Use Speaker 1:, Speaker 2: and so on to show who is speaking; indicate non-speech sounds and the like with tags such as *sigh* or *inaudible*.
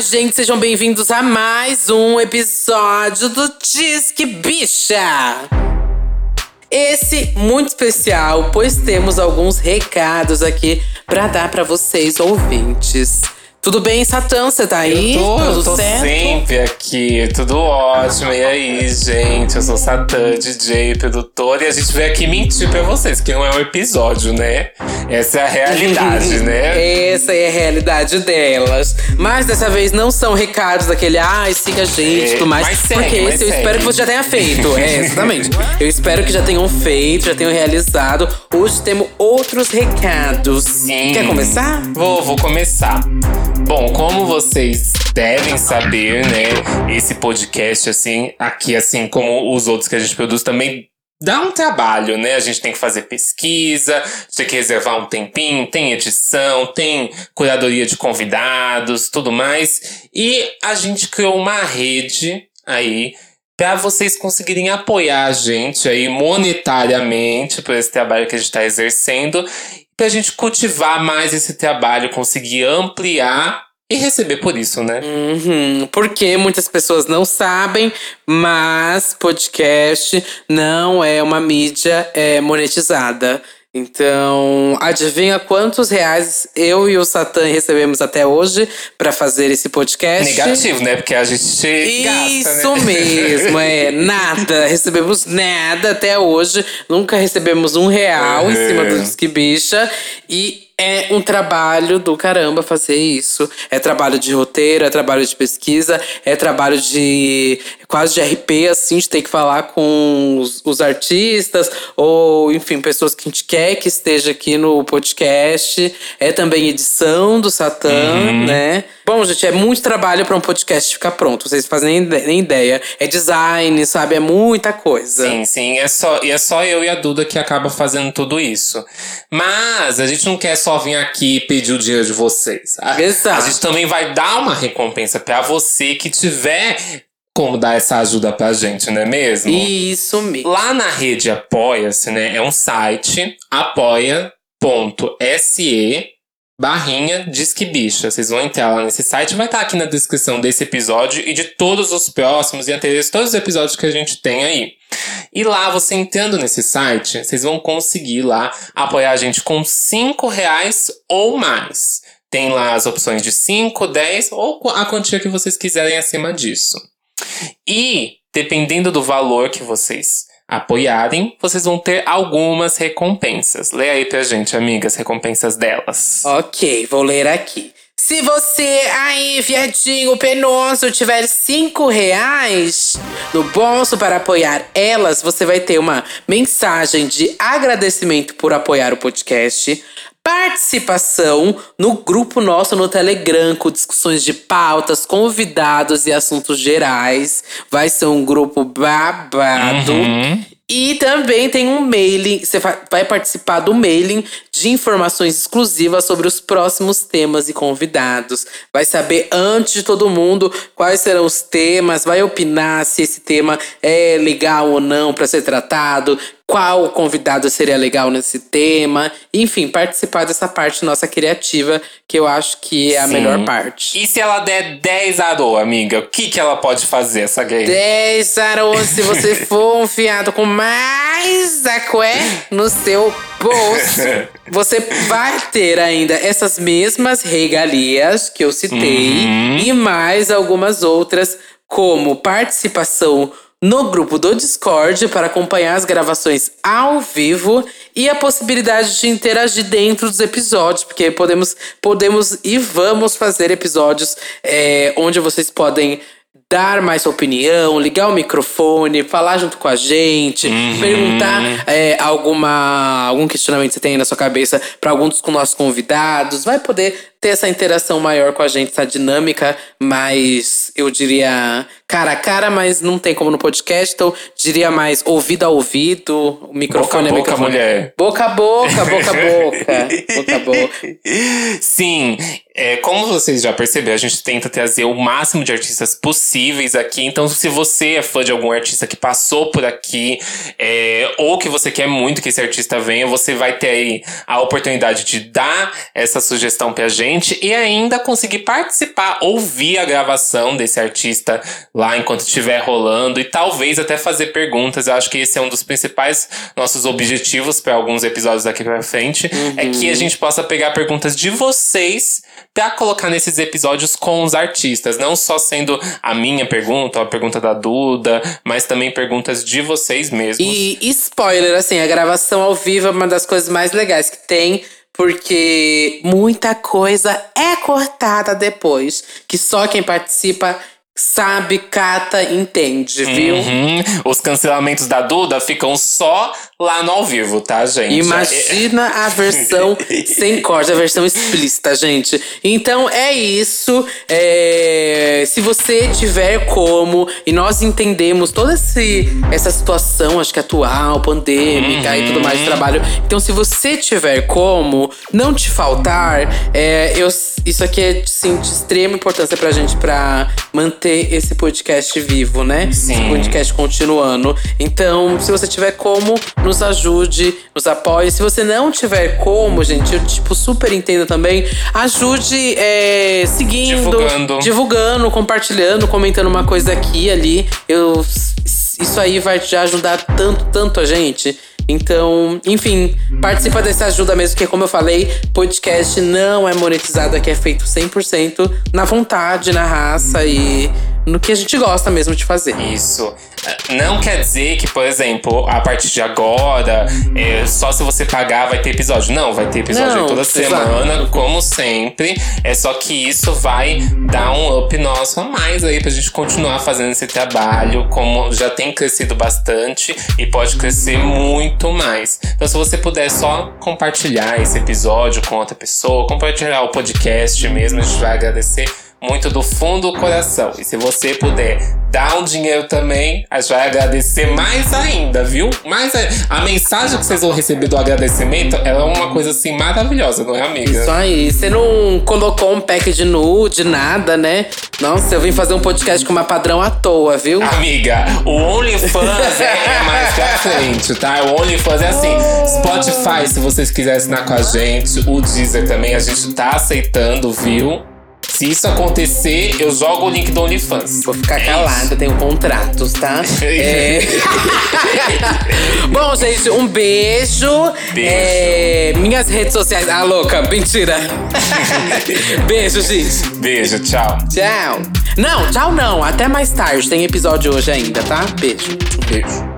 Speaker 1: Gente, sejam bem-vindos a mais um episódio do Disque Bicha. Esse muito especial, pois temos alguns recados aqui para dar para vocês ouvintes. Tudo bem, Satã? Você tá aí?
Speaker 2: Eu tô,
Speaker 1: Tudo
Speaker 2: eu tô sempre aqui, tudo ótimo. E aí, gente? Eu sou Satã, DJ, produtor, e a gente veio aqui mentir pra vocês, que não é um episódio, né? Essa é a realidade, *laughs* né?
Speaker 1: Essa é a realidade delas. Mas dessa vez não são recados daquele, ai, siga a gente,
Speaker 2: É,
Speaker 1: tudo mais.
Speaker 2: mas segue,
Speaker 1: porque esse eu
Speaker 2: segue.
Speaker 1: espero que você já tenha feito. É, exatamente. eu espero que já tenham feito, já tenham realizado. Hoje temos outros recados.
Speaker 2: Sim.
Speaker 1: Quer começar?
Speaker 2: Vou, vou começar. Bom, como vocês devem saber, né? Esse podcast, assim, aqui, assim como os outros que a gente produz, também dá um trabalho, né? A gente tem que fazer pesquisa, tem que reservar um tempinho, tem edição, tem curadoria de convidados, tudo mais. E a gente criou uma rede aí para vocês conseguirem apoiar a gente aí monetariamente por esse trabalho que a gente está exercendo pra gente cultivar mais esse trabalho, conseguir ampliar e receber por isso, né?
Speaker 1: Uhum, porque muitas pessoas não sabem, mas podcast não é uma mídia é, monetizada. Então, adivinha quantos reais eu e o Satã recebemos até hoje pra fazer esse podcast?
Speaker 2: Negativo, né? Porque a gente gasta,
Speaker 1: Isso
Speaker 2: né?
Speaker 1: mesmo, é nada. Recebemos nada até hoje. Nunca recebemos um real em cima do
Speaker 2: Uhum.
Speaker 1: Disque Bicha. E é um trabalho do caramba fazer isso. É trabalho de roteiro, é trabalho de pesquisa, é trabalho de quase de RP, assim, de ter que falar com os, os artistas, ou enfim, pessoas que a gente quer que esteja aqui no podcast. É também edição do Satã,
Speaker 2: Uhum.
Speaker 1: né? Bom, gente, é muito trabalho para um podcast ficar pronto. Vocês fazem nem ide- nem ideia. É design, sabe? É muita coisa.
Speaker 2: Sim, sim, é só, e é só eu e a Duda que acaba fazendo tudo isso. Mas a gente não quer só vir aqui pedir o dinheiro de vocês. A,
Speaker 1: Exato.
Speaker 2: a gente também vai dar uma recompensa pra você que tiver como dar essa ajuda pra gente, não é mesmo?
Speaker 1: Isso mesmo.
Speaker 2: Lá na rede Apoia-se, né? É um site apoia.se barrinha Disque Bicha. Vocês vão entrar lá nesse site, vai estar aqui na descrição desse episódio e de todos os próximos e anteriores, todos os episódios que a gente tem aí. E lá, você entrando nesse site, vocês vão conseguir lá apoiar a gente com 5 reais ou mais. Tem lá as opções de 5, 10 ou a quantia que vocês quiserem acima disso. E, dependendo do valor que vocês apoiarem, vocês vão ter algumas recompensas. Lê aí pra gente, amiga, as recompensas delas.
Speaker 1: Ok, vou ler aqui. Se você aí, viadinho penoso, tiver cinco reais no bolso para apoiar elas, você vai ter uma mensagem de agradecimento por apoiar o podcast. Participação no grupo nosso no Telegram, com discussões de pautas, convidados e assuntos gerais. Vai ser um grupo babado.
Speaker 2: Uhum.
Speaker 1: E também tem um mailing, você vai participar do mailing de informações exclusivas sobre os próximos temas e convidados. Vai saber antes de todo mundo quais serão os temas, vai opinar se esse tema é legal ou não para ser tratado, qual convidado seria legal nesse tema. Enfim, participar dessa parte nossa criativa, que eu acho que é a
Speaker 2: Sim.
Speaker 1: melhor parte.
Speaker 2: E se ela der 10 arô, amiga, o que, que ela pode fazer, essa gay?
Speaker 1: 10 Arô, se você *laughs* for um fiado com mais aqué no seu bolso, *laughs* você vai ter ainda essas mesmas regalias que eu citei e mais algumas outras, como participação no grupo do Discord para acompanhar as gravações ao vivo e a possibilidade de interagir dentro dos episódios, porque podemos, podemos e vamos fazer episódios é, onde vocês podem dar mais sua opinião, ligar o microfone, falar junto com a gente, perguntar é, alguma, algum questionamento que você tem aí na sua cabeça para alguns dos nossos convidados. Vai poder ter essa interação maior com a gente, essa dinâmica mais, eu diria, cara a cara, mas não tem como no podcast, então diria mais ouvido a ouvido, o microfone
Speaker 2: Boca a
Speaker 1: é
Speaker 2: boca,
Speaker 1: microfone.
Speaker 2: mulher.
Speaker 1: Boca a boca, boca a boca, boca a boca. *laughs*
Speaker 2: Sim, é, como vocês já perceberam, a gente tenta trazer o máximo de artistas possível acessíveis aqui. Então, se você é fã de algum artista que passou por aqui, é, ou que você quer muito que esse artista venha, você vai ter aí a oportunidade de dar essa sugestão pra gente e ainda conseguir participar, ouvir a gravação desse artista lá enquanto estiver rolando e talvez até fazer perguntas. Eu acho que esse é um dos principais nossos objetivos para alguns episódios daqui pra frente. Uhum. É que a gente possa pegar perguntas de vocês para colocar nesses episódios com os artistas. Não só sendo a minha pergunta, a pergunta da Duda, mas também perguntas de vocês mesmos.
Speaker 1: E spoiler, assim, a gravação ao vivo é uma das coisas mais legais que tem porque muita coisa é cortada depois, que só quem participa sabe, cata, entende, viu?
Speaker 2: Uhum. Os cancelamentos da Duda ficam só lá no ao vivo, tá, gente?
Speaker 1: Imagina a versão *laughs* sem corte, a versão explícita, gente. Então é isso. É... Se você tiver como, e nós entendemos toda esse, essa situação, acho que atual, pandêmica uhum. e tudo mais de trabalho. Então, se você tiver como, não te faltar, é, eu, isso aqui é sim, de extrema importância pra gente pra manter esse podcast vivo, né?
Speaker 2: Sim.
Speaker 1: Esse podcast continuando. Então, se você tiver como, nos ajude, nos apoie. Se você não tiver como, gente, eu tipo super entendo também. Ajude é, seguindo,
Speaker 2: divulgando.
Speaker 1: divulgando, compartilhando, comentando uma coisa aqui ali. Eu, isso aí vai te ajudar tanto, tanto a gente. Então, enfim, participa dessa ajuda mesmo, que como eu falei, podcast não é monetizado, aqui é feito 100% na vontade, na raça e no que a gente gosta mesmo de fazer.
Speaker 2: Isso. Não quer dizer que, por exemplo, a partir de agora, é, só se você pagar vai ter episódio. Não, vai ter episódio Não, toda semana, exato. como sempre. É só que isso vai dar um up nosso a mais aí pra gente continuar fazendo esse trabalho, como já tem crescido bastante e pode crescer muito mais. Então, se você puder só compartilhar esse episódio com outra pessoa, compartilhar o podcast mesmo, a gente vai agradecer muito do fundo do coração. E se você puder dar um dinheiro também, a gente vai agradecer mais ainda, viu? Mas a mensagem que vocês vão receber do agradecimento é uma coisa assim maravilhosa, não é, amiga?
Speaker 1: Isso aí. Você não colocou um pack de nude, nada, né? Nossa, eu vim fazer um podcast com uma padrão à toa, viu?
Speaker 2: Amiga, o OnlyFans é mais pra frente, tá? O OnlyFans é assim. Spotify, se vocês quiserem assinar com a gente, o Deezer também, a gente tá aceitando, viu? Se isso acontecer, eu jogo o link do OnlyFans.
Speaker 1: Vou ficar é calada, tenho contratos, tá? *laughs* é. *laughs* Bom, gente, um beijo.
Speaker 2: Beijo.
Speaker 1: É, minhas redes sociais. Ah, louca, mentira. *laughs* beijo, gente.
Speaker 2: Beijo, tchau.
Speaker 1: Tchau. Não, tchau não. Até mais tarde. Tem episódio hoje ainda, tá? Beijo.
Speaker 2: Beijo.